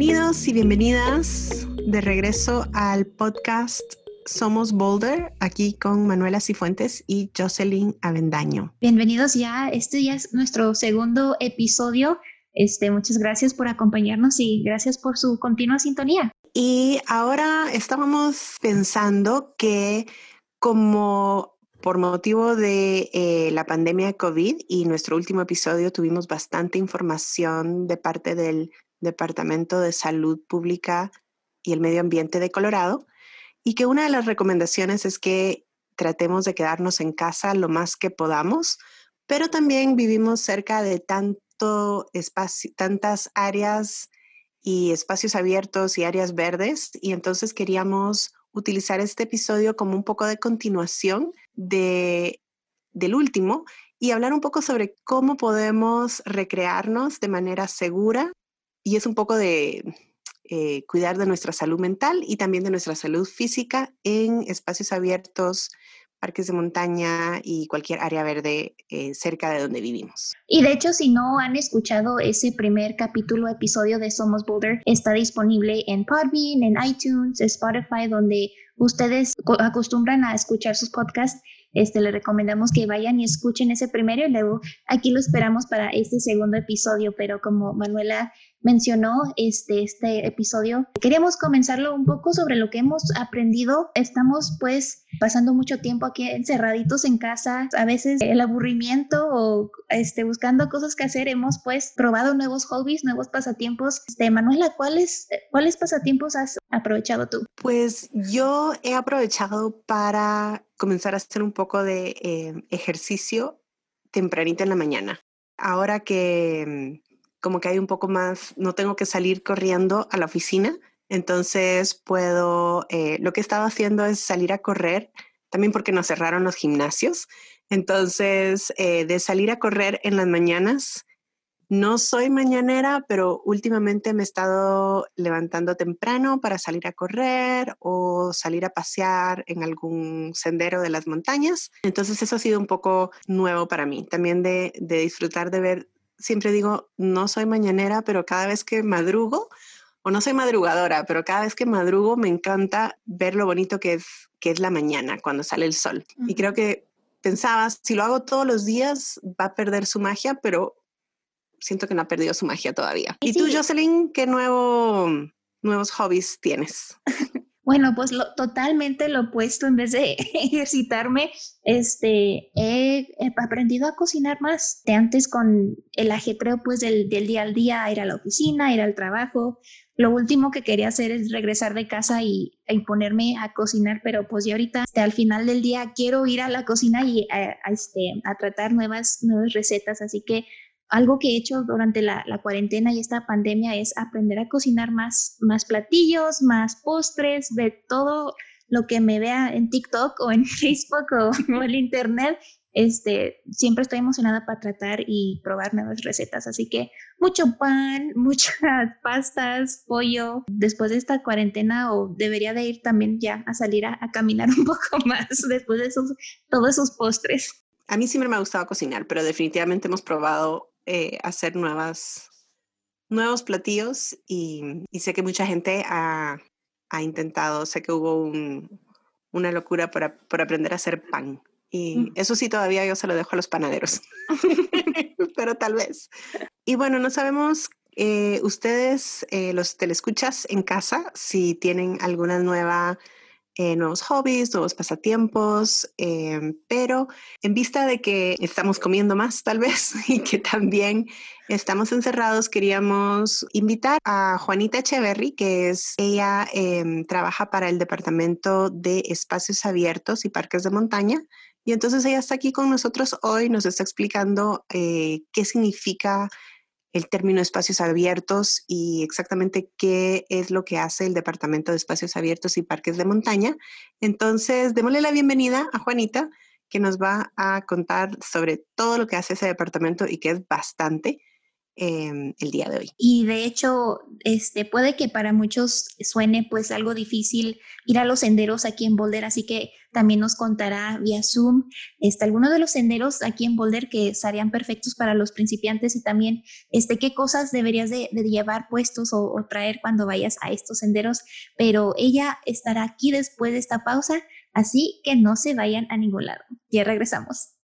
Bienvenidos y bienvenidas de regreso al podcast Somos Boulder, aquí con Manuela Cifuentes y Jocelyn Avendaño. Bienvenidos ya, este ya es nuestro segundo episodio. Este, muchas gracias por acompañarnos y gracias por su continua sintonía. Y ahora estábamos pensando que como por motivo de eh, la pandemia de COVID y nuestro último episodio tuvimos bastante información de parte del Departamento de Salud Pública y el Medio Ambiente de Colorado y que una de las recomendaciones es que tratemos de quedarnos en casa lo más que podamos, pero también vivimos cerca de tanto espacio, tantas áreas y espacios abiertos y áreas verdes y entonces queríamos utilizar este episodio como un poco de continuación de, del último y hablar un poco sobre cómo podemos recrearnos de manera segura y es un poco de eh, cuidar de nuestra salud mental y también de nuestra salud física en espacios abiertos, parques de montaña y cualquier área verde eh, cerca de donde vivimos. Y de hecho, si no han escuchado ese primer capítulo, episodio de Somos Boulder, está disponible en Podbean, en iTunes, Spotify, donde ustedes acostumbran a escuchar sus podcasts este, le recomendamos que vayan y escuchen ese primero y luego aquí lo esperamos para este segundo episodio, pero como Manuela mencionó este, este episodio, queríamos comenzarlo un poco sobre lo que hemos aprendido. Estamos pues pasando mucho tiempo aquí encerraditos en casa, a veces el aburrimiento o este, buscando cosas que hacer, hemos pues probado nuevos hobbies, nuevos pasatiempos. Este, Manuela, ¿cuáles, ¿cuáles pasatiempos has aprovechado tú? Pues yo he aprovechado para comenzar a hacer un poco de eh, ejercicio tempranito en la mañana. Ahora que como que hay un poco más, no tengo que salir corriendo a la oficina, entonces puedo, eh, lo que he estado haciendo es salir a correr, también porque nos cerraron los gimnasios, entonces eh, de salir a correr en las mañanas no soy mañanera, pero últimamente me he estado levantando temprano para salir a correr o salir a pasear en algún sendero de las montañas. Entonces eso ha sido un poco nuevo para mí, también de, disfrutar de ver, siempre digo, no soy mañanera, pero cada vez que madrugo, o no soy madrugadora, pero cada vez que madrugo me encanta ver lo bonito que es, que es la mañana cuando sale el sol. Y creo que pensabas, si lo hago todos los días, va a perder su magia, pero siento que no ha perdido su magia todavía. ¿Y tú, Jocelyn, qué nuevo, nuevos hobbies tienes? Bueno, pues lo, totalmente lo opuesto. En vez de ejercitarme, este, he, aprendido a cocinar más. De antes con el ajetreo pues del, día al día, ir a la oficina, ir al trabajo. Lo último que quería hacer es regresar de casa y, y ponerme a cocinar, pero pues ya ahorita este, al final del día quiero ir a la cocina y a, este, a tratar nuevas, nuevas recetas. Así que algo que he hecho durante la, cuarentena y esta pandemia es aprender a cocinar más, más platillos, más postres, de todo lo que me vea en TikTok o en Facebook o, en el Internet. Este, siempre estoy emocionada para tratar y probar nuevas recetas. Así que mucho pan, muchas pastas, pollo. Después de esta cuarentena o debería de ir también ya a salir a, a caminar un poco más después de esos, todos esos postres. A mí siempre me ha gustado cocinar, pero definitivamente hemos probado eh, hacer nuevas, nuevos platillos y, sé que mucha gente ha, intentado, sé que hubo una locura por, aprender a hacer pan. Y eso sí, todavía yo se lo dejo a los panaderos, pero tal vez. Y bueno, no sabemos eh, ustedes, eh, los telescuchas en casa, si tienen alguna nueva eh, nuevos hobbies, nuevos pasatiempos, em, pero en vista de que estamos comiendo más tal vez y que también estamos encerrados, queríamos invitar a Juanita Echeverry, que es ella em, trabaja para el Departamento de Espacios Abiertos y Parques de Montaña. Y entonces ella está aquí con nosotros hoy, nos está explicando eh, qué significa el término espacios abiertos y exactamente qué es lo que hace el Departamento de Espacios Abiertos y Parques de Montaña. Entonces, démosle la bienvenida a Juanita, que nos va a contar sobre todo lo que hace ese departamento y que es bastante. Em, el día de hoy. Y de hecho, este, puede que para muchos suene pues algo difícil ir a los senderos aquí en Boulder, así que también nos contará vía Zoom este, algunos de los senderos aquí en Boulder que serían perfectos para los principiantes y también este, qué cosas deberías de, llevar puestos o, o traer cuando vayas a estos senderos. Pero ella estará aquí después de esta pausa, así que no se vayan a ningún lado. Ya regresamos.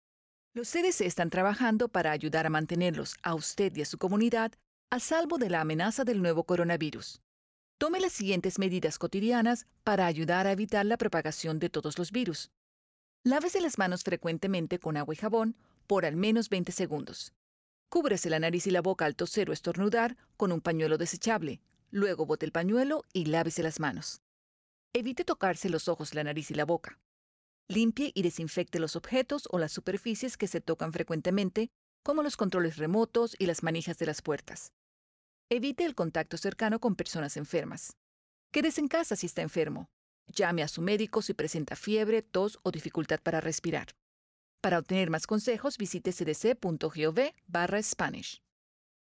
Los CDC están trabajando para ayudar a mantenerlos, a usted y a su comunidad, a salvo de la amenaza del nuevo coronavirus. Tome las siguientes medidas cotidianas para ayudar a evitar la propagación de todos los virus. Lávese las manos frecuentemente con agua y jabón por al menos 20 segundos. Cúbrese la nariz y la boca al toser o estornudar con un pañuelo desechable. Luego bote el pañuelo y lávese las manos. Evite tocarse los ojos, la nariz y la boca. Limpie y desinfecte los objetos o las superficies que se tocan frecuentemente, como los controles remotos y las manijas de las puertas. Evite el contacto cercano con personas enfermas. Quédese en casa si está enfermo. Llame a su médico si presenta fiebre, tos o dificultad para respirar. Para obtener más consejos, visite cdc.gov barra Spanish.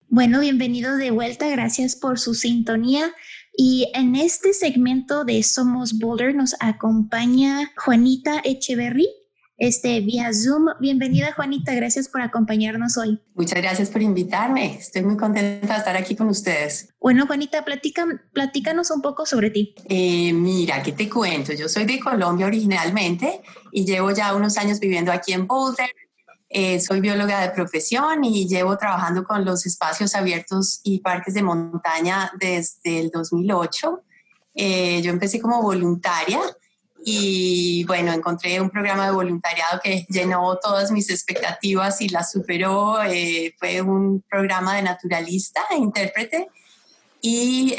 Bueno, bienvenido de vuelta, gracias por su sintonía. Y en este segmento de Somos Boulder nos acompaña Juanita Echeverry, este, vía Zoom. Bienvenida Juanita, gracias por acompañarnos hoy. Muchas gracias por invitarme, estoy muy contenta de estar aquí con ustedes. Bueno Juanita, platica, platícanos un poco sobre ti. Eh, mira, ¿qué te cuento? Yo soy de Colombia originalmente y llevo ya unos años viviendo aquí en Boulder eh, soy bióloga de profesión y llevo trabajando con los espacios abiertos y parques de montaña desde el 2008. Eh, yo empecé como voluntaria y bueno, encontré un programa de voluntariado que llenó todas mis expectativas y las superó. Eh, fue un programa de naturalista, e intérprete. Y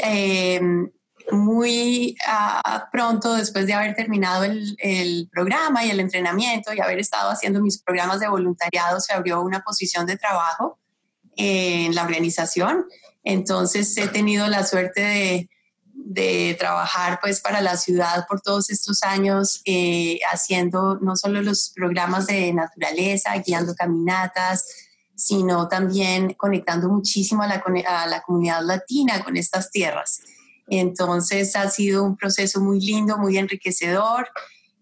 muy ah, pronto, después de haber terminado el, el, programa y el entrenamiento y haber estado haciendo mis programas de voluntariado, se abrió una posición de trabajo en la organización. Entonces he tenido la suerte de, de trabajar pues para la ciudad por todos estos años, eh, haciendo no solo los programas de naturaleza, guiando caminatas, sino también conectando muchísimo a la, a la comunidad latina con estas tierras. Entonces ha sido un proceso muy lindo, muy enriquecedor.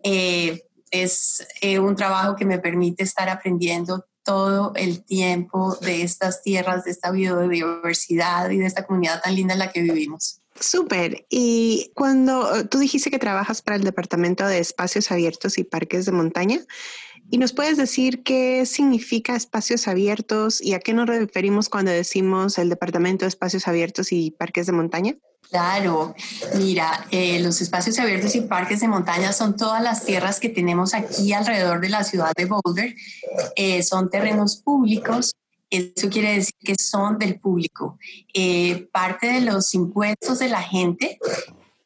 Eh, es eh, un trabajo que me permite estar aprendiendo todo el tiempo de estas tierras, de esta biodiversidad y de esta comunidad tan linda en la que vivimos. Súper. Y cuando tú dijiste que trabajas para el Departamento de Espacios Abiertos y Parques de Montaña, ¿y nos puedes decir qué significa espacios abiertos y a qué nos referimos cuando decimos el Departamento de Espacios Abiertos y Parques de Montaña? Claro, mira, eh, los espacios abiertos y parques de montaña son todas las tierras que tenemos aquí alrededor de la ciudad de Boulder. Eh, son terrenos públicos, eso quiere decir que son del público. Eh, parte de los impuestos de la gente,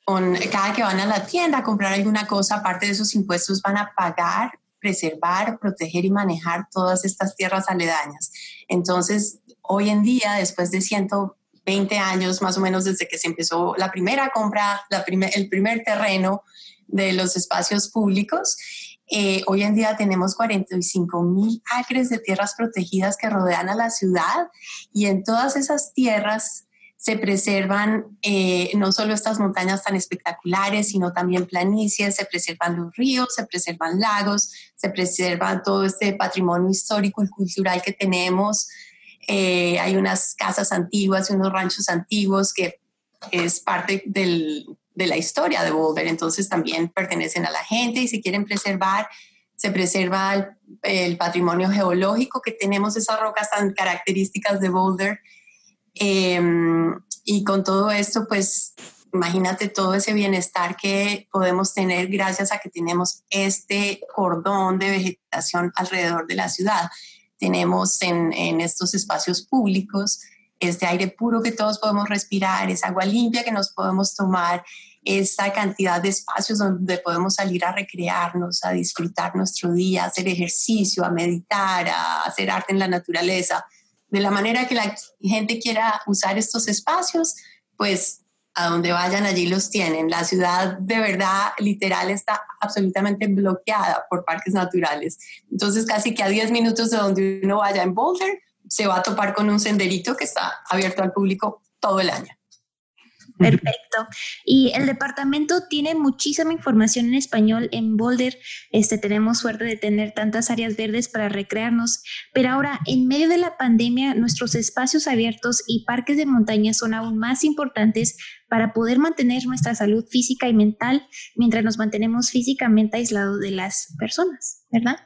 con, cada que van a la tienda a comprar alguna cosa, parte de esos impuestos van a pagar, preservar, proteger y manejar todas estas tierras aledañas. Entonces, hoy en día, después de ciento 20 años más o menos desde que se empezó la primera compra, el primer terreno de los espacios públicos. Eh, hoy en día tenemos 45 mil acres de tierras protegidas que rodean a la ciudad y en todas esas tierras se preservan eh, no solo estas montañas tan espectaculares, sino también planicies, se preservan los ríos, se preservan lagos, se preserva todo este patrimonio histórico y cultural que tenemos, eh, hay unas casas antiguas y unos ranchos antiguos que es parte de la historia de Boulder, entonces también pertenecen a la gente y se quieren preservar. Se preserva el, patrimonio geológico que tenemos, esas rocas tan características de Boulder. Em, y con todo esto, pues imagínate todo ese bienestar que podemos tener gracias a que tenemos este cordón de vegetación alrededor de la ciudad tenemos en, estos espacios públicos, este aire puro que todos podemos respirar, esa agua limpia que nos podemos tomar, esa cantidad de espacios donde podemos salir a recrearnos, a disfrutar nuestro día, a hacer ejercicio, a meditar, a hacer arte en la naturaleza. De la manera que la gente quiera usar estos espacios, pues donde vayan allí los tienen. La ciudad de verdad literal está absolutamente bloqueada por parques naturales. Entonces casi que a 10 minutos de donde uno vaya en Boulder se va a topar con un senderito que está abierto al público todo el año. Perfecto. Y el departamento tiene muchísima información en español en Boulder. Este, tenemos suerte de tener tantas áreas verdes para recrearnos. Pero ahora, en medio de la pandemia, nuestros espacios abiertos y parques de montaña son aún más importantes para poder mantener nuestra salud física y mental mientras nos mantenemos físicamente aislados de las personas, ¿verdad?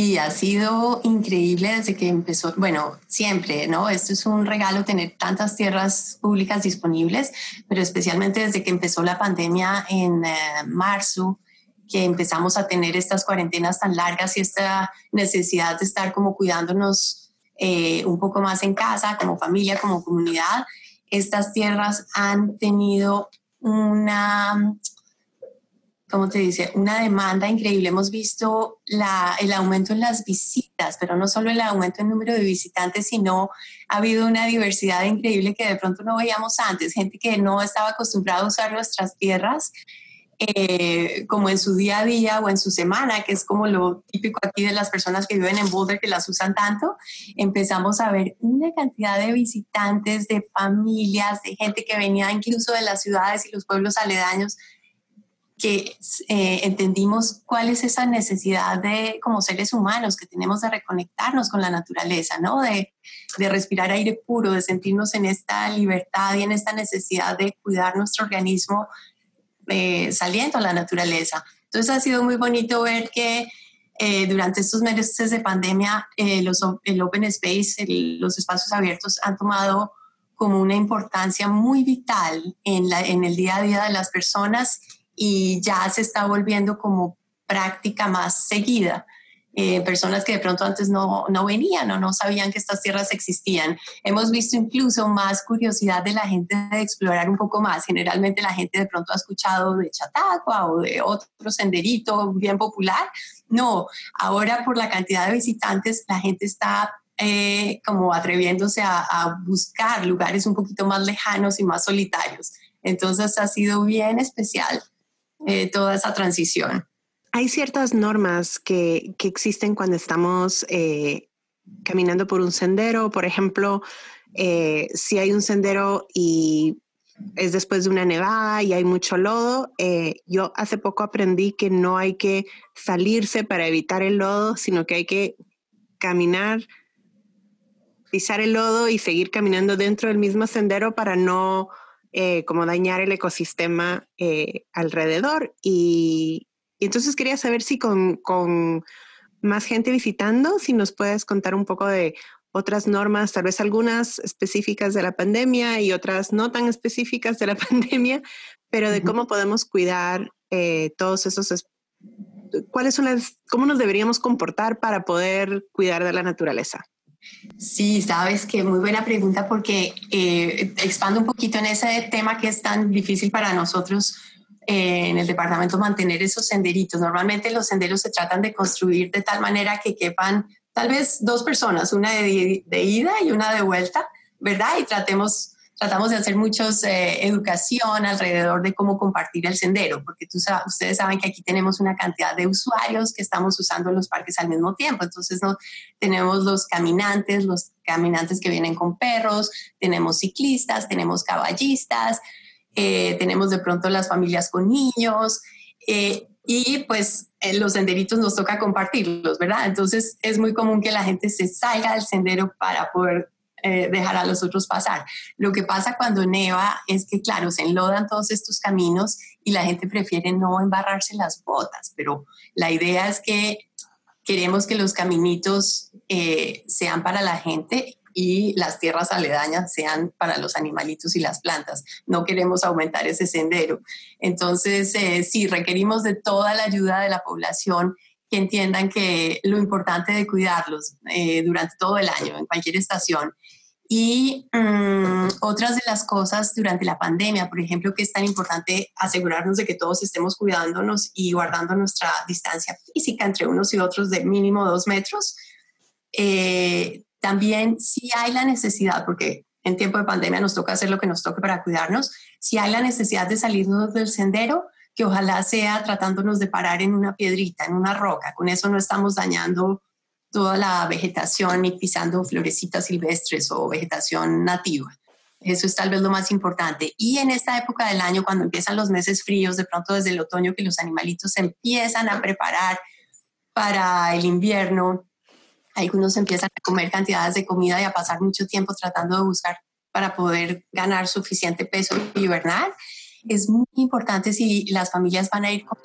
Y ha sido increíble desde que empezó, bueno, siempre, ¿no? Esto es un regalo tener tantas tierras públicas disponibles, pero especialmente desde que empezó la pandemia en eh, marzo, que empezamos a tener estas cuarentenas tan largas y esta necesidad de estar como cuidándonos eh, un poco más en casa, como familia, como comunidad, estas tierras han tenido una como te dice, una demanda increíble. Hemos visto el aumento en las visitas, pero no solo el aumento en número de visitantes, sino ha habido una diversidad increíble que de pronto no veíamos antes. Gente que no estaba acostumbrada a usar nuestras tierras eh, como en su día a día o en su semana, que es como lo típico aquí de las personas que viven en Boulder, que las usan tanto, empezamos a ver una cantidad de visitantes, de familias, de gente que venía incluso de las ciudades y los pueblos aledaños que eh, entendimos cuál es esa necesidad de, como seres humanos, que tenemos de reconectarnos con la naturaleza, ¿no? De, de, respirar aire puro, de sentirnos en esta libertad y en esta necesidad de cuidar nuestro organismo eh, saliendo a la naturaleza. Entonces ha sido muy bonito ver que eh, durante estos meses de pandemia los, el open space, los espacios abiertos han tomado como una importancia muy vital en, la, en el día a día de las personas y ya se está volviendo como práctica más seguida. Eh, personas que de pronto antes no, no, venían o no sabían que estas tierras existían. Hemos visto incluso más curiosidad de la gente de explorar un poco más. Generalmente la gente de pronto ha escuchado de Chatagua o de otro senderito bien popular. No, ahora por la cantidad de visitantes la gente está eh, como atreviéndose a, a buscar lugares un poquito más lejanos y más solitarios. Entonces ha sido bien especial eh, toda esa transición. Hay ciertas normas que, que existen cuando estamos eh, caminando por un sendero. Por ejemplo, eh, si hay un sendero y es después de una nevada y hay mucho lodo, yo hace poco aprendí que no hay que salirse para evitar el lodo, sino que hay que caminar, pisar el lodo y seguir caminando dentro del mismo sendero para no eh, como dañar el ecosistema eh, alrededor. Y, entonces quería saber si con, con, más gente visitando, si nos puedes contar un poco de otras normas, tal vez algunas específicas de la pandemia y otras no tan específicas de la pandemia, pero de cómo podemos cuidar eh, todos esos, cuáles son las, cómo nos deberíamos comportar para poder cuidar de la naturaleza. Sí, sabes que muy buena pregunta porque eh, expando un poquito en ese tema que es tan difícil para nosotros eh, en el departamento mantener esos senderitos. Normalmente los senderos se tratan de construir de tal manera que quepan tal vez dos personas, una de, de ida y una de vuelta, ¿verdad? Y tratemos tratamos de hacer muchos eh, educación alrededor de cómo compartir el sendero, porque tú, ustedes saben que aquí tenemos una cantidad de usuarios que estamos usando los parques al mismo tiempo. Entonces, no, tenemos los caminantes, los caminantes que vienen con perros, tenemos ciclistas, tenemos caballistas, eh, tenemos de pronto las familias con niños. Eh, y pues los senderitos nos toca compartirlos, ¿verdad? Entonces es muy común que la gente se salga del sendero para poder eh, dejar a los otros pasar. Lo que pasa cuando neva es que, claro, se enlodan todos estos caminos y la gente prefiere no embarrarse las botas, pero la idea es que queremos que los caminitos eh, sean para la gente y las tierras aledañas sean para los animalitos y las plantas. No queremos aumentar ese sendero. Entonces, eh, sí, requerimos de toda la ayuda de la población que entiendan que lo importante de cuidarlos durante todo el año, en cualquier estación. Y mm, otras de las cosas durante la pandemia, por ejemplo, que es tan importante asegurarnos de que todos estemos cuidándonos y guardando nuestra distancia física entre unos y otros de mínimo dos metros. Eh, también si hay la necesidad, porque en tiempo de pandemia nos toca hacer lo que nos toque para cuidarnos, si hay la necesidad de salirnos del sendero, que ojalá sea tratándonos de parar en una piedrita, en una roca. Con eso no estamos dañando toda la vegetación y pisando florecitas silvestres o vegetación nativa. Eso es tal vez lo más importante. Y en esta época del año, cuando empiezan los meses fríos, de pronto desde el otoño que los animalitos se empiezan a preparar para el invierno, algunos empiezan a comer cantidades de comida y a pasar mucho tiempo tratando de buscar para poder ganar suficiente peso y hibernar. Es muy importante si las familias van a ir con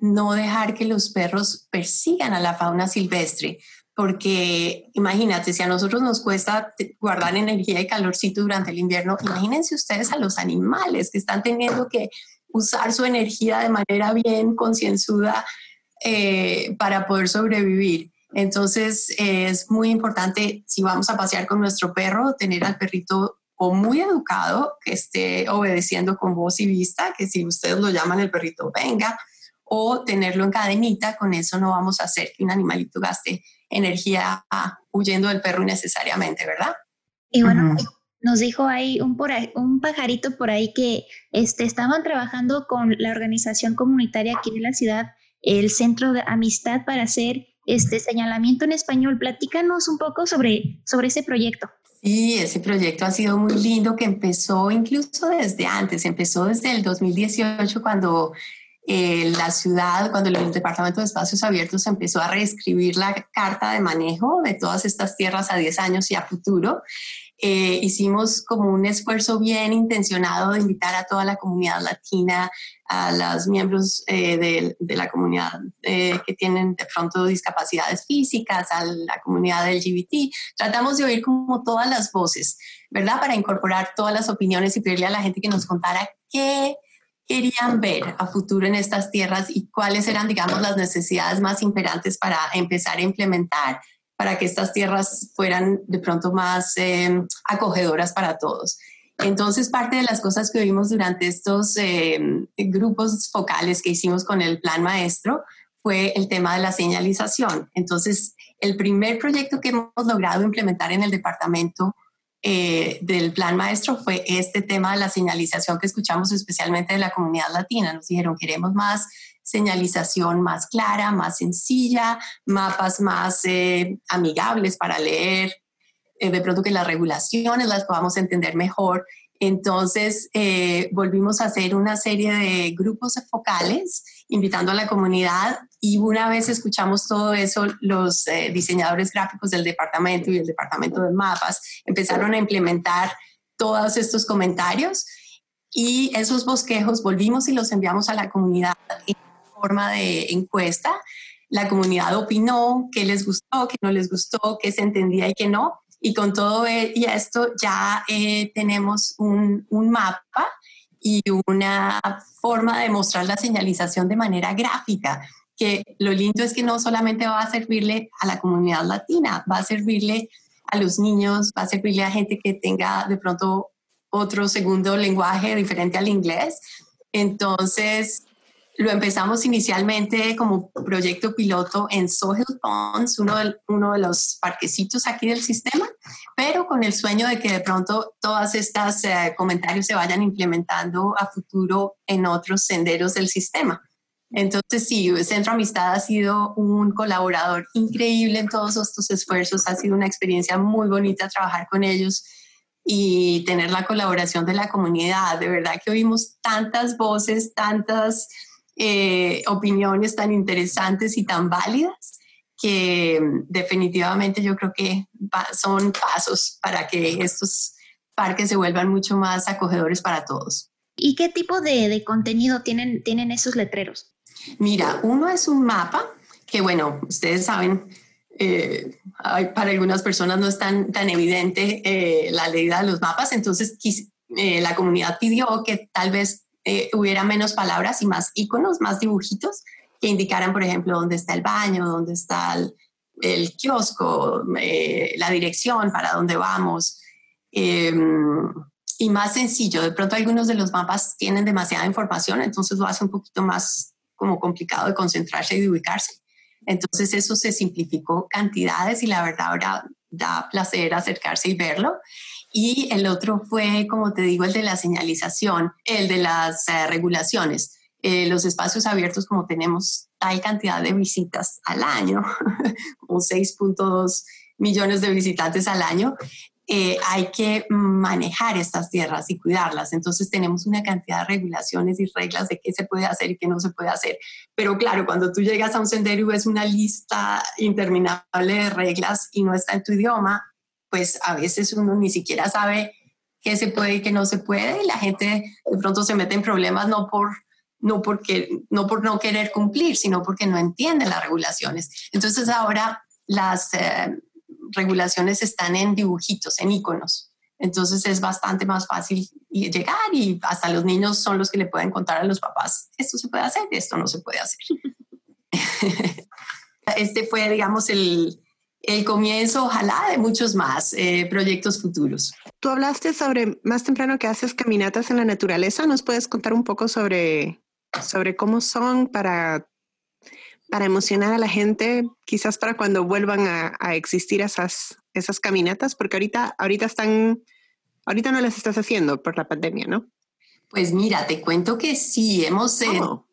no dejar que los perros persigan a la fauna silvestre, porque imagínate, si a nosotros nos cuesta guardar energía y calorcito durante el invierno, imagínense ustedes a los animales que están teniendo que usar su energía de manera bien concienzuda eh, para poder sobrevivir. Entonces es muy importante si vamos a pasear con nuestro perro, tener al perrito o muy educado, que esté obedeciendo con voz y vista, que si ustedes lo llaman el perrito venga, o tenerlo en cadenita, con eso no vamos a hacer que un animalito gaste energía huyendo del perro innecesariamente, ¿verdad? Y bueno, nos dijo ahí un, por un pajarito por ahí que este, estaban trabajando con la organización comunitaria aquí en la ciudad, el Centro de Amistad para hacer este señalamiento en español. Platícanos un poco sobre, sobre ese proyecto. Sí, ese proyecto ha sido muy lindo que empezó incluso desde antes, empezó desde el 2018 cuando eh, la ciudad, cuando el Departamento de Espacios Abiertos empezó a reescribir la carta de manejo de todas estas tierras a 10 años y a futuro, eh, hicimos como un esfuerzo bien intencionado de invitar a toda la comunidad latina, a los miembros eh, de, de, la comunidad que tienen de pronto discapacidades físicas, a la comunidad LGBT. Tratamos de oír como todas las voces, ¿verdad? Para incorporar todas las opiniones y pedirle a la gente que nos contara qué querían ver a futuro en estas tierras y cuáles eran, digamos, las necesidades más imperantes para empezar a implementar para que estas tierras fueran de pronto más em, acogedoras para todos. Entonces, parte de las cosas que vimos durante estos em, grupos focales que hicimos con el plan maestro fue el tema de la señalización. Entonces, el primer proyecto que hemos logrado implementar en el departamento eh, del plan maestro fue este tema de la señalización que escuchamos especialmente de la comunidad latina. Nos dijeron, queremos más señalización más clara, más sencilla, mapas más eh, amigables para leer, eh, de pronto que las regulaciones las podamos entender mejor. Entonces, volvimos a hacer una serie de grupos focales, invitando a la comunidad y una vez escuchamos todo eso, los eh, diseñadores gráficos del departamento y el departamento de mapas empezaron a implementar todos estos comentarios y esos bosquejos volvimos y los enviamos a la comunidad en forma de encuesta. La comunidad opinó qué les gustó, qué no les gustó, qué se entendía y qué no. Y con todo e, y esto ya eh, tenemos un, un mapa y una forma de mostrar la señalización de manera gráfica que lo lindo es que no solamente va a servirle a la comunidad latina, va a servirle a los niños, va a servirle a gente que tenga de pronto otro segundo lenguaje diferente al inglés. Entonces, lo empezamos inicialmente como proyecto piloto en Sohil Ponds, uno de, uno de los parquecitos aquí del sistema, pero con el sueño de que de pronto todas estas eh, comentarios se vayan implementando a futuro en otros senderos del sistema. Entonces, sí, Centro Amistad ha sido un colaborador increíble en todos estos esfuerzos. Ha sido una experiencia muy bonita trabajar con ellos y tener la colaboración de la comunidad. De verdad que oímos tantas voces, tantas eh, opiniones tan interesantes y tan válidas que definitivamente yo creo que son pasos para que estos parques se vuelvan mucho más acogedores para todos. ¿Y qué tipo de, contenido tienen, tienen esos letreros? Mira, uno es un mapa que, bueno, ustedes saben, eh, para algunas personas no es tan, tan evidente eh, la ley de los mapas, entonces eh, la comunidad pidió que tal vez hubiera menos palabras y más iconos, más dibujitos que indicaran, por ejemplo, dónde está el baño, dónde está el, kiosco, la dirección, para dónde vamos. Em, y más sencillo, de pronto algunos de los mapas tienen demasiada información, entonces lo hace un poquito más como complicado de concentrarse y de ubicarse. Entonces eso se simplificó cantidades y la verdad ahora da placer acercarse y verlo. Y el otro fue, como te digo, el de la señalización, el de las eh, regulaciones. Eh, los espacios abiertos, como tenemos tal cantidad de visitas al año, como 6.2 millones de visitantes al año, eh, hay que manejar estas tierras y cuidarlas. Entonces tenemos una cantidad de regulaciones y reglas de qué se puede hacer y qué no se puede hacer. Pero claro, cuando tú llegas a un sendero y ves una lista interminable de reglas y no está en tu idioma, pues a veces uno ni siquiera sabe qué se puede y qué no se puede y la gente de pronto se mete en problemas no por no porque no por no querer cumplir, sino porque no entiende las regulaciones. Entonces ahora las eh, regulaciones están en dibujitos, en iconos. Entonces es bastante más fácil llegar y hasta los niños son los que le pueden contar a los papás, esto se puede hacer, esto no se puede hacer. este fue, digamos, el, el comienzo, ojalá, de muchos más eh, proyectos futuros. Tú hablaste sobre más temprano que haces caminatas en la naturaleza. ¿Nos puedes contar un poco sobre, sobre cómo son para para emocionar a la gente, quizás para cuando vuelvan a, existir esas, esas caminatas, porque ahorita, ahorita están, ahorita no las estás haciendo por la pandemia, ¿no? Pues mira, te cuento que sí, hemos oh.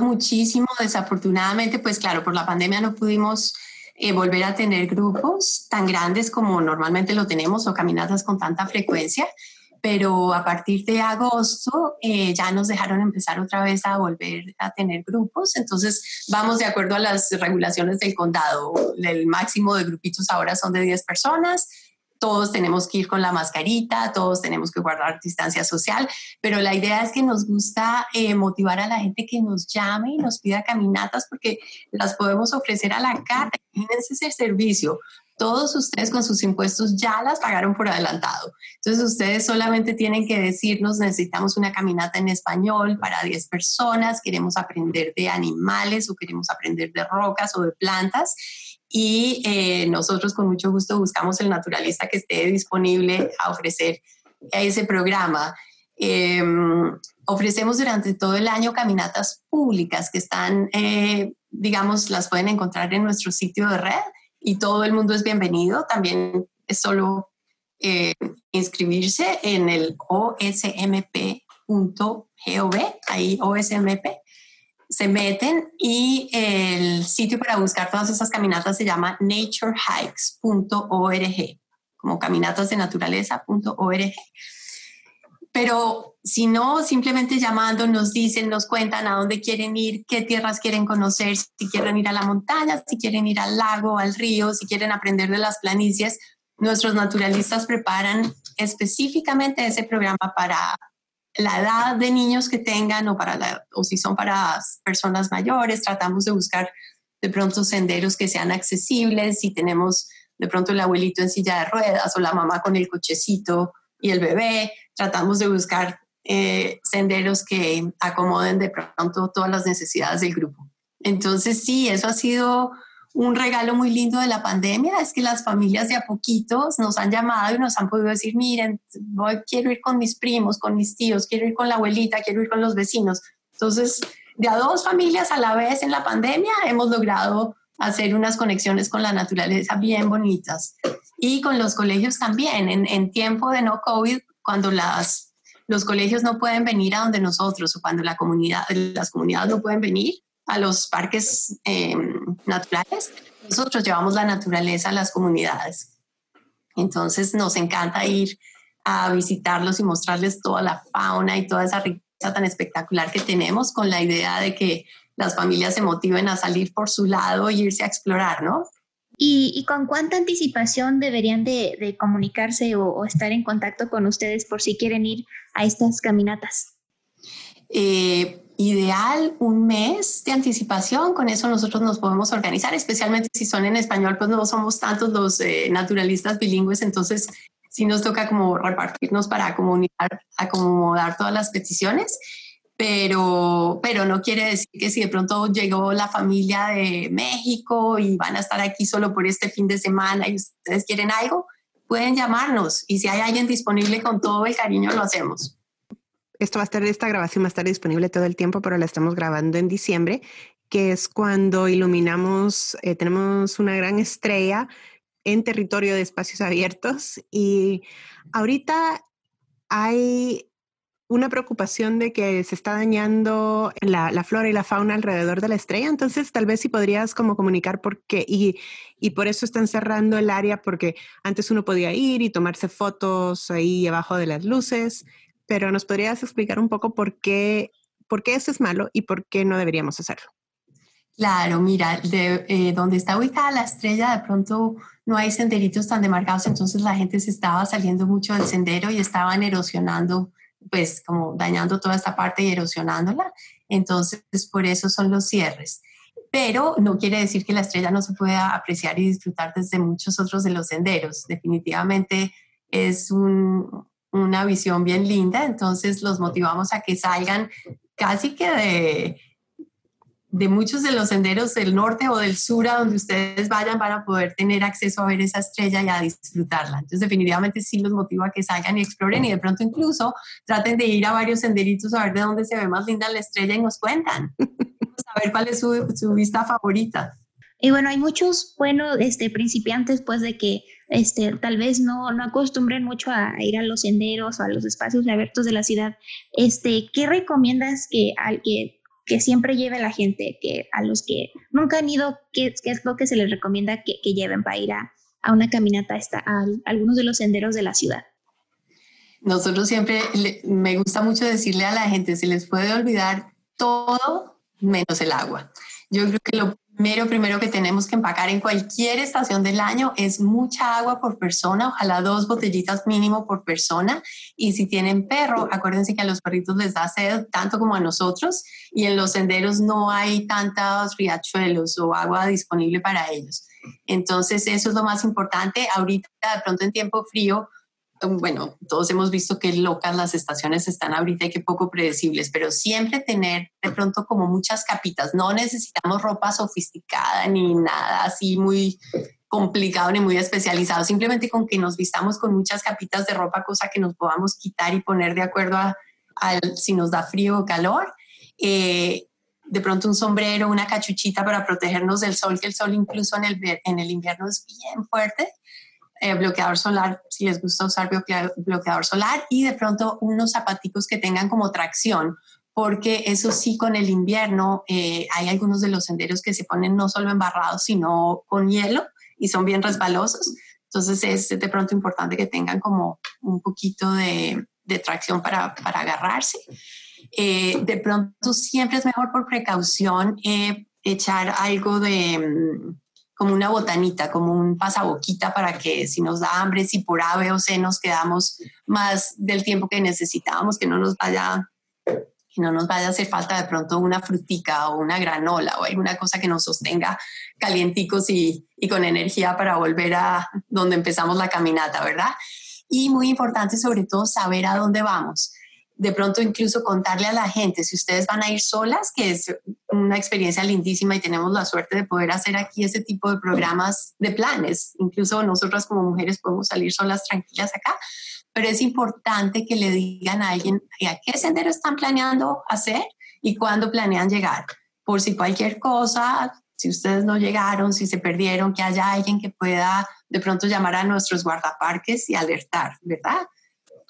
muchísimo, desafortunadamente, pues claro, por la pandemia no pudimos eh, volver a tener grupos tan grandes como normalmente lo tenemos o caminatas con tanta frecuencia pero a partir de agosto eh, ya nos dejaron empezar otra vez a volver a tener grupos, entonces vamos de acuerdo a las regulaciones del condado. El máximo de grupitos ahora son de 10 personas, todos tenemos que ir con la mascarita, todos tenemos que guardar distancia social, pero la idea es que nos gusta eh, motivar a la gente que nos llame y nos pida caminatas porque las podemos ofrecer a la cara. Imagínense ese servicio todos ustedes con sus impuestos ya las pagaron por adelantado. Entonces ustedes solamente tienen que decirnos, necesitamos una caminata en español para 10 personas, queremos aprender de animales o queremos aprender de rocas o de plantas. Y eh, nosotros con mucho gusto buscamos el naturalista que esté disponible a ofrecer ese programa. Em, ofrecemos durante todo el año caminatas públicas que están, eh, digamos, las pueden encontrar en nuestro sitio de red y todo el mundo es bienvenido. También es solo eh, inscribirse en el osmp.gov, ahí osmp. Se meten y el sitio para buscar todas esas caminatas se llama naturehikes.org, como caminatas de naturaleza.org. Pero si no, simplemente llamando nos dicen, nos cuentan a dónde quieren ir, qué tierras quieren conocer, si quieren ir a la montaña, si quieren ir al lago, al río, si quieren aprender de las planicies. Nuestros naturalistas preparan específicamente ese programa para la edad de niños que tengan o, para o si son para personas mayores. Tratamos de buscar de pronto senderos que sean accesibles. Si tenemos de pronto el abuelito en silla de ruedas o la mamá con el cochecito y el bebé, tratamos de buscar eh, senderos que acomoden de pronto todas las necesidades del grupo. Entonces sí, eso ha sido un regalo muy lindo de la pandemia, es que las familias de a poquitos nos han llamado y nos han podido decir, miren, voy, quiero ir con mis primos, con mis tíos, quiero ir con la abuelita, quiero ir con los vecinos. Entonces, de a dos familias a la vez en la pandemia hemos logrado hacer unas conexiones con la naturaleza bien bonitas. Y con los colegios también, en, en tiempo de no COVID, cuando los colegios no pueden venir a donde nosotros o cuando las comunidades no pueden venir a los parques em, naturales, nosotros llevamos la naturaleza a las comunidades. Entonces nos encanta ir a visitarlos y mostrarles toda la fauna y toda esa riqueza tan espectacular que tenemos con la idea de que las familias se motiven a salir por su lado e irse a explorar, ¿no? ¿Y, con cuánta anticipación deberían de, comunicarse o, estar en contacto con ustedes por si quieren ir a estas caminatas? Eh, ideal un mes de anticipación, con eso nosotros nos podemos organizar, especialmente si son en español, pues no somos tantos los eh, naturalistas bilingües, entonces sí nos toca como repartirnos para comunicar, acomodar todas las peticiones pero, pero no quiere decir que si de pronto llegó la familia de México y van a estar aquí solo por este fin de semana y ustedes quieren algo, pueden llamarnos y si hay alguien disponible con todo el cariño lo hacemos. Esto va a estar, esta grabación va a estar disponible todo el tiempo, pero la estamos grabando en diciembre, que es cuando iluminamos, eh, tenemos una gran estrella en territorio de espacios abiertos y ahorita hay una preocupación de que se está dañando la, flora y la fauna alrededor de la estrella. Entonces, tal vez si podrías como comunicar por qué. Y, y, por eso están cerrando el área, porque antes uno podía ir y tomarse fotos ahí abajo de las luces. Pero nos podrías explicar un poco por qué, por qué eso es malo y por qué no deberíamos hacerlo. Claro, mira, de eh, donde está ubicada la estrella, de pronto no hay senderitos tan demarcados, entonces la gente se estaba saliendo mucho del sendero y estaban erosionando pues como dañando toda esta parte y erosionándola. Entonces, por eso son los cierres. Pero no quiere decir que la estrella no se pueda apreciar y disfrutar desde muchos otros de los senderos. Definitivamente es una visión bien linda, entonces los motivamos a que salgan casi que de de muchos de los senderos del norte o del sur a donde ustedes vayan para poder tener acceso a ver esa estrella y a disfrutarla. Entonces definitivamente sí los motiva a que salgan y exploren y de pronto incluso traten de ir a varios senderitos a ver de dónde se ve más linda la estrella y nos cuentan. a ver cuál es su, su, vista favorita. Y bueno, hay muchos, bueno, este, principiantes pues de que este, tal vez no, no acostumbren mucho a ir a los senderos o a los espacios abiertos de la ciudad. Este, ¿Qué recomiendas que al que que siempre lleve la gente, que a los que nunca han ido, ¿qué, es lo que se les recomienda que, lleven para ir a, una caminata a, a, algunos de los senderos de la ciudad? Nosotros siempre, me gusta mucho decirle a la gente, se les puede olvidar todo menos el agua. Yo creo que lo primero, primero que tenemos que empacar en cualquier estación del año es mucha agua por persona, ojalá dos botellitas mínimo por persona. Y si tienen perro, acuérdense que a los perritos les da sed tanto como a nosotros y en los senderos no hay tantos riachuelos o agua disponible para ellos. Entonces eso es lo más importante. Ahorita de pronto en tiempo frío bueno, todos hemos visto que locas las estaciones están ahorita y que poco predecibles, pero siempre tener de pronto como muchas capitas. No necesitamos ropa sofisticada ni nada así muy complicado ni muy especializado, simplemente con que nos vistamos con muchas capitas de ropa, cosa que nos podamos quitar y poner de acuerdo a, si nos da frío o calor. Eh, de pronto un sombrero, una cachuchita para protegernos del sol, que el sol incluso en el, en el invierno es bien fuerte. Eh, bloqueador solar, si les gusta usar bloqueador solar, y de pronto unos zapaticos que tengan como tracción, porque eso sí, con el invierno eh, hay algunos de los senderos que se ponen no solo embarrados, sino con hielo y son bien resbalosos. Entonces es de pronto importante que tengan como un poquito de, tracción para, agarrarse. Eh, de pronto siempre es mejor por precaución echar algo de mm, como una botanita, como un pasaboquita para que si nos da hambre, si por ave o C nos quedamos más del tiempo que necesitábamos, que no nos vaya que no nos vaya a hacer falta de pronto una frutica o una granola o alguna cosa que nos sostenga calienticos y con energía para volver a donde empezamos la caminata, ¿verdad? Y muy importante sobre todo saber a dónde vamos de pronto incluso contarle a la gente, si ustedes van a ir solas, que es una experiencia lindísima y tenemos la suerte de poder hacer aquí ese tipo de programas de planes. Incluso nosotras como mujeres podemos salir solas tranquilas acá, pero es importante que le digan a alguien a qué sendero están planeando hacer y cuándo planean llegar. Por si cualquier cosa, si ustedes no llegaron, si se perdieron, que haya alguien que pueda de pronto llamar a nuestros guardaparques y alertar, ¿verdad?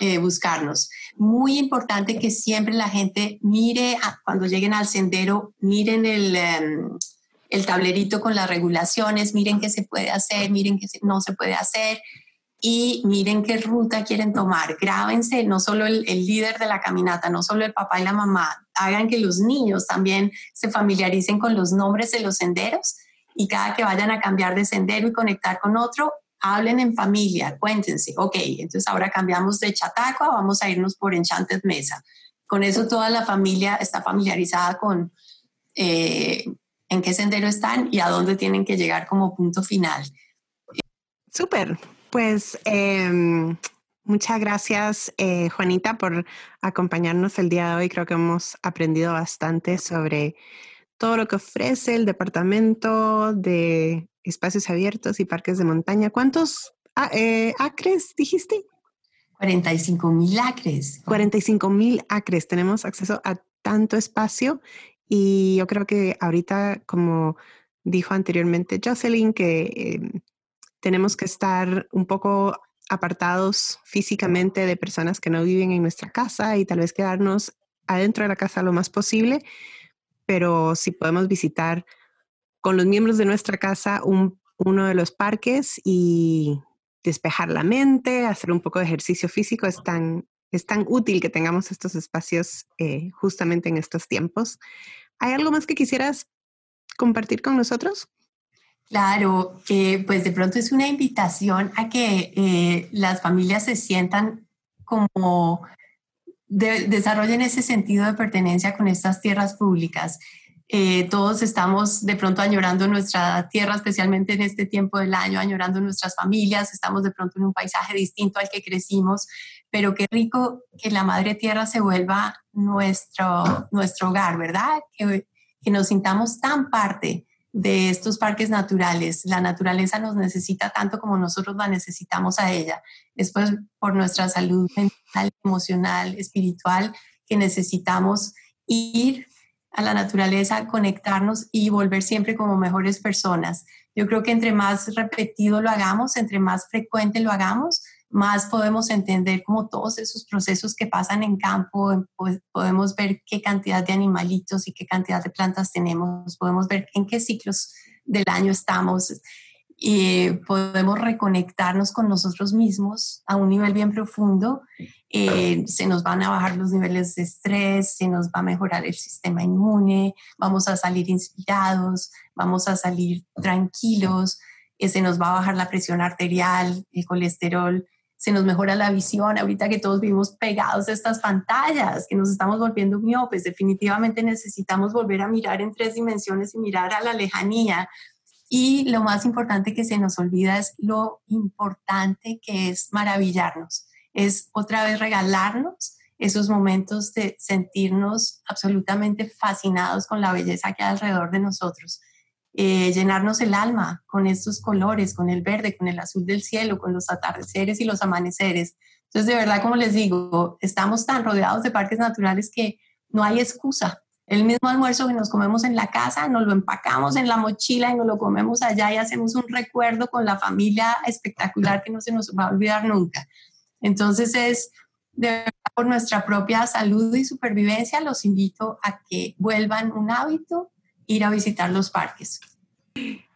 Eh, buscarnos. Muy importante que siempre la gente mire, cuando lleguen al sendero, miren el, em, el tablerito con las regulaciones, miren qué se puede hacer, miren qué no se puede hacer y miren qué ruta quieren tomar. Grábense, no solo el, el, líder de la caminata, no solo el papá y la mamá, hagan que los niños también se familiaricen con los nombres de los senderos y cada que vayan a cambiar de sendero y conectar con otro, hablen en familia, cuéntense, ok, entonces ahora cambiamos de Chatacua, vamos a irnos por Enchanted Mesa. Con eso toda la familia está familiarizada con eh, en qué sendero están y a dónde tienen que llegar como punto final. Súper, pues em, muchas gracias eh, Juanita por acompañarnos el día de hoy. Creo que hemos aprendido bastante sobre todo lo que ofrece el departamento de espacios abiertos y parques de montaña. ¿Cuántos ah, eh, acres dijiste? 45 mil acres. 45 mil acres. Tenemos acceso a tanto espacio y yo creo que ahorita, como dijo anteriormente Jocelyn, que em, tenemos que estar un poco apartados físicamente de personas que no viven en nuestra casa y tal vez quedarnos adentro de la casa lo más posible, pero si podemos visitar con los miembros de nuestra casa uno de los parques y despejar la mente, hacer un poco de ejercicio físico, es tan, es tan útil que tengamos estos espacios eh, justamente en estos tiempos. ¿Hay algo más que quisieras compartir con nosotros? Claro, eh, pues de pronto es una invitación a que eh, las familias se sientan como desarrollen ese sentido de pertenencia con estas tierras públicas. Eh, todos estamos de pronto añorando nuestra tierra, especialmente en este tiempo del año, añorando nuestras familias, estamos de pronto en un paisaje distinto al que crecimos, pero qué rico que la madre tierra se vuelva nuestro, nuestro hogar, ¿verdad? Que, que nos sintamos tan parte de estos parques naturales. La naturaleza nos necesita tanto como nosotros la necesitamos a ella. Después, por nuestra salud mental, emocional, espiritual, que necesitamos ir a la naturaleza, conectarnos y volver siempre como mejores personas. Yo creo que entre más repetido lo hagamos, entre más frecuente lo hagamos, más podemos entender como todos esos procesos que pasan en campo, pues podemos ver qué cantidad de animalitos y qué cantidad de plantas tenemos, podemos ver en qué ciclos del año estamos y podemos reconectarnos con nosotros mismos a un nivel bien profundo. Eh, se nos van a bajar los niveles de estrés, se nos va a mejorar el sistema inmune, vamos a salir inspirados, vamos a salir tranquilos, eh, se nos va a bajar la presión arterial, el colesterol se nos mejora la visión, ahorita que todos vivimos pegados a estas pantallas, que nos estamos volviendo miopes, definitivamente necesitamos volver a mirar en tres dimensiones y mirar a la lejanía. Y lo más importante que se nos olvida es lo importante que es maravillarnos, es otra vez regalarnos esos momentos de sentirnos absolutamente fascinados con la belleza que hay alrededor de nosotros eh, llenarnos el alma con estos colores, con el verde, con el azul del cielo, con los atardeceres y los amaneceres. Entonces, de verdad, como les digo, estamos tan rodeados de parques naturales que no hay excusa. El mismo almuerzo que nos comemos en la casa, nos lo empacamos en la mochila y nos lo comemos allá y hacemos un recuerdo con la familia espectacular que no se nos va a olvidar nunca. Entonces es de por nuestra propia salud y supervivencia, los invito a que vuelvan un hábito ir a visitar los parques.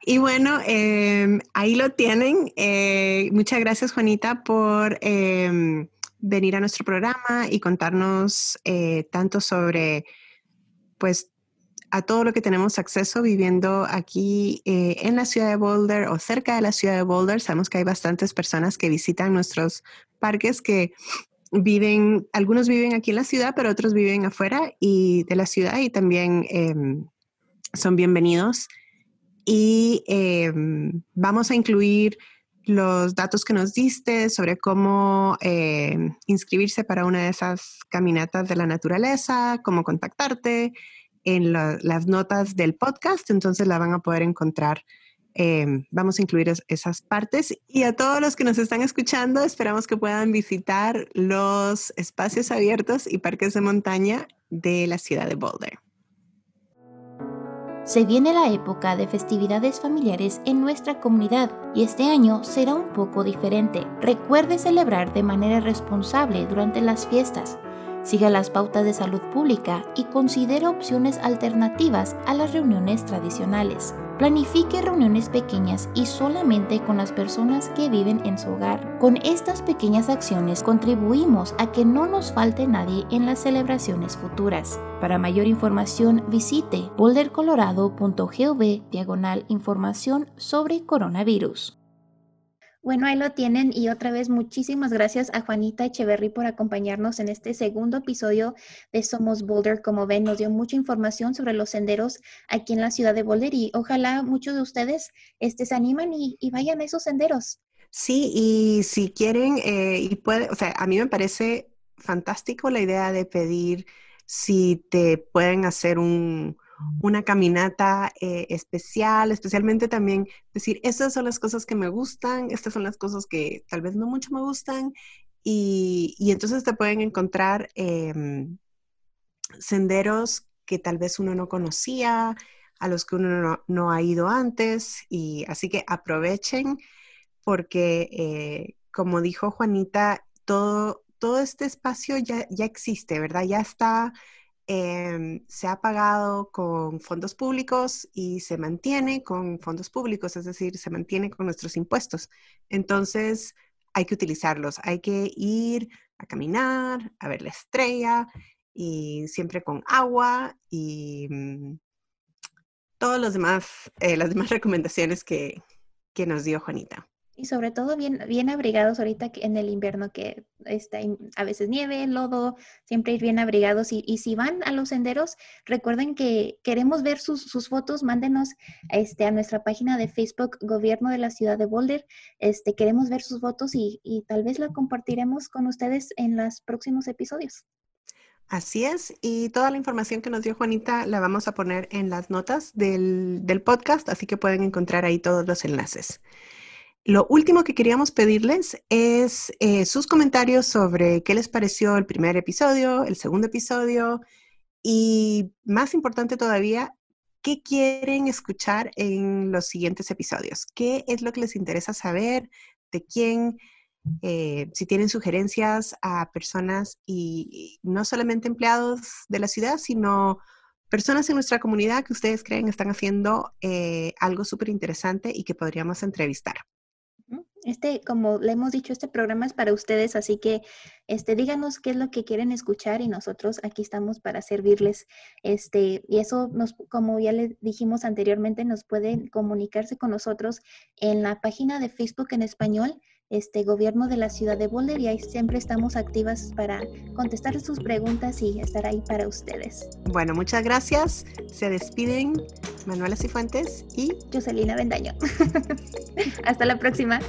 Y bueno, em, ahí lo tienen. Eh, muchas gracias, Juanita, por em, venir a nuestro programa y contarnos eh, tanto sobre, pues, a todo lo que tenemos acceso viviendo aquí eh, en la ciudad de Boulder o cerca de la ciudad de Boulder. Sabemos que hay bastantes personas que visitan nuestros parques que viven, algunos viven aquí en la ciudad, pero otros viven afuera y de la ciudad y también em, son bienvenidos. Y em, vamos a incluir los datos que nos diste sobre cómo em, inscribirse para una de esas caminatas de la naturaleza, cómo contactarte en las notas del podcast, entonces la van a poder encontrar. Em, vamos a incluir esas partes y a todos los que nos están escuchando, esperamos que puedan visitar los espacios abiertos y parques de montaña de la ciudad de Boulder. Se viene la época de festividades familiares en nuestra comunidad y este año será un poco diferente. Recuerde celebrar de manera responsable durante las fiestas. Siga las pautas de salud pública y considere opciones alternativas a las reuniones tradicionales. Planifique reuniones pequeñas y solamente con las personas que viven en su hogar. Con estas pequeñas acciones contribuimos a que no nos falte nadie en las celebraciones futuras. Para mayor información visite bouldercolorado.gov diagonal información sobre coronavirus. Bueno, ahí lo tienen y otra vez muchísimas gracias a Juanita Echeverry por acompañarnos en este segundo episodio de Somos Boulder. Como ven, nos dio mucha información sobre los senderos aquí en la ciudad de Boulder y ojalá muchos de ustedes este, se animan y, vayan a esos senderos. Sí, y si quieren, eh, y puede, o sea, a mí me parece fantástico la idea de pedir si te pueden hacer un, una caminata eh, especial, especialmente también decir, estas son las cosas que me gustan, estas son las cosas que tal vez no mucho me gustan, y, entonces te pueden encontrar em, senderos que tal vez uno no conocía, a los que uno no, ha ido antes, y así que aprovechen porque... Eh, como dijo Juanita, todo, todo este espacio ya, ya existe, ¿verdad? Ya está, em, se ha pagado con fondos públicos y se mantiene con fondos públicos, es decir, se mantiene con nuestros impuestos. Entonces, hay que utilizarlos, hay que ir a caminar, a ver la estrella y siempre con agua y mm, todos los demás, eh, las demás recomendaciones que, que nos dio Juanita. Y sobre todo bien, bien abrigados ahorita en el invierno que está a veces nieve, lodo, siempre ir bien abrigados. Y, y, si van a los senderos, recuerden que queremos ver sus, sus fotos, mándenos este, a nuestra página de Facebook Gobierno de la Ciudad de Boulder. Este, queremos ver sus fotos y, y tal vez la compartiremos con ustedes en los próximos episodios. Así es, y toda la información que nos dio Juanita la vamos a poner en las notas del, del podcast, así que pueden encontrar ahí todos los enlaces. Lo último que queríamos pedirles es eh, sus comentarios sobre qué les pareció el primer episodio, el segundo episodio y, más importante todavía, qué quieren escuchar en los siguientes episodios. ¿Qué es lo que les interesa saber? ¿De quién? Eh, si tienen sugerencias a personas y, no solamente empleados de la ciudad, sino personas en nuestra comunidad que ustedes creen están haciendo eh, algo súper interesante y que podríamos entrevistar. Este, como le hemos dicho, este programa es para ustedes, así que este, díganos qué es lo que quieren escuchar y nosotros aquí estamos para servirles. Este, y eso nos, como ya le dijimos anteriormente, nos pueden comunicarse con nosotros en la página de Facebook en español este gobierno de la ciudad de Boulder y ahí siempre estamos activas para contestar sus preguntas y estar ahí para ustedes. Bueno, muchas gracias. Se despiden Manuela Cifuentes y Joselina Bendaño. Hasta la próxima.